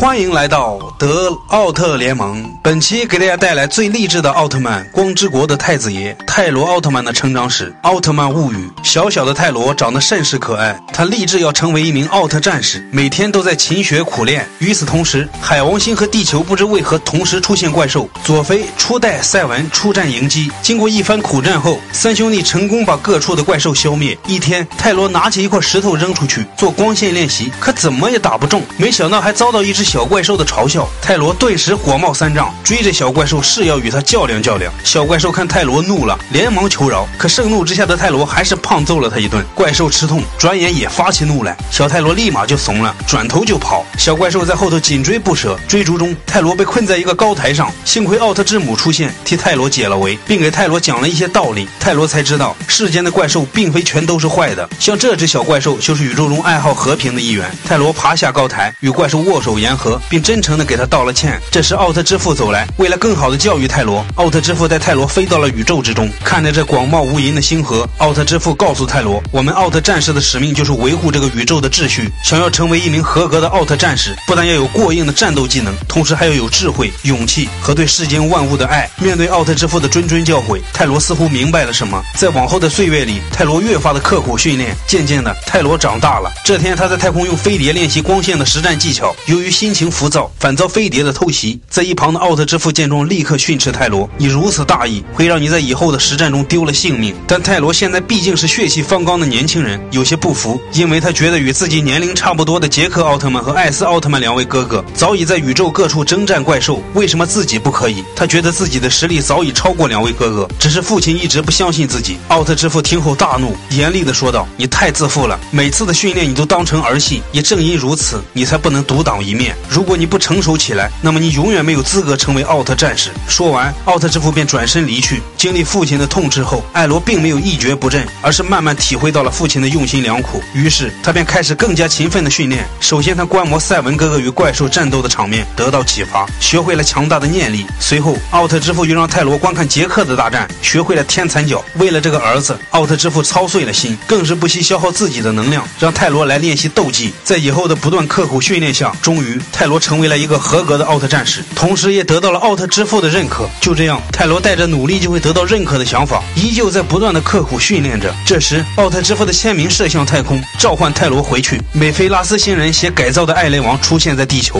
欢迎来到德奥特联盟。本期给大家带来最励志的奥特曼——光之国的太子爷泰罗奥特曼的成长史。奥特曼物语：小小的泰罗长得甚是可爱，他立志要成为一名奥特战士，每天都在勤学苦练。与此同时，海王星和地球不知为何同时出现怪兽。佐菲、初代、赛文出战迎击。经过一番苦战后，三兄弟成功把各处的怪兽消灭。一天，泰罗拿起一块石头扔出去做光线练习，可怎么也打不中，没想到还遭到一只小怪兽的嘲笑。泰罗顿时火冒三丈，追着小怪兽誓要与他较量较量。小怪兽看泰罗怒了，连忙求饶，可盛怒之下的泰罗还是胖揍了他一顿。怪兽吃痛，转眼也发起怒来，小泰罗立马就怂了，转头就跑。小怪兽在后头紧追不舍，追逐中，泰罗被困在一个高台上，幸亏奥特之母出现，替泰罗解了围，并给泰罗讲了一些道理。泰罗才知道，世间的怪兽并非全都是坏的，像这只小怪兽就是宇宙中爱好和平的一员。泰罗爬下高台，与怪兽握手言和，并真诚地给他道了歉。这时，奥特之父走来，为了更好地教育泰罗，奥特之父带泰罗飞到了宇宙之中，看着这广袤无垠的星河，奥特之父告诉泰罗：“我们奥特战士的使命就是维护这个宇宙的秩序。想要成为一名合格的奥特战士，不但要有过硬的战斗技能，同时还要有智慧、勇气和对世间万物的爱。”面对奥特之父的谆谆教诲，泰罗似乎明白了什么。在往后的岁月里，泰罗越发的刻苦训练，渐渐的，泰罗长大了。这天，他在太空用飞碟练习光线的实战技巧，由于新心情浮躁，反遭飞碟的偷袭。在一旁的奥特之父见状，立刻训斥泰罗：“你如此大意，会让你在以后的实战中丢了性命。”但泰罗现在毕竟是血气方刚的年轻人，有些不服，因为他觉得与自己年龄差不多的杰克奥特曼和艾斯奥特曼两位哥哥早已在宇宙各处征战怪兽，为什么自己不可以？他觉得自己的实力早已超过两位哥哥，只是父亲一直不相信自己。奥特之父听后大怒，严厉地说道：“你太自负了，每次的训练你都当成儿戏。也正因如此，你才不能独当一面。如果你不成熟起来，那么你永远没有资格成为奥特战士。”说完，奥特之父便转身离去。经历父亲的痛斥后，艾罗并没有一蹶不振，而是慢慢体会到了父亲的用心良苦。于是他便开始更加勤奋的训练。首先，他观摩赛文哥哥与怪兽战斗的场面，得到启发，学会了强大的念力。随后，奥特之父又让泰罗观看杰克的大战，学会了天残脚。为了这个儿子，奥特之父操碎了心，更是不惜消耗自己的能量，让泰罗来练习斗技。在以后的不断刻苦训练下，终于泰罗成为了一个合格的奥特战士，同时也得到了奥特之父的认可。就这样，泰罗带着努力就会得到认可的想法，依旧在不断的刻苦训练着。这时，奥特之父的签名射向太空，召唤泰罗回去。美菲拉斯星人携改造的艾雷王出现在地球。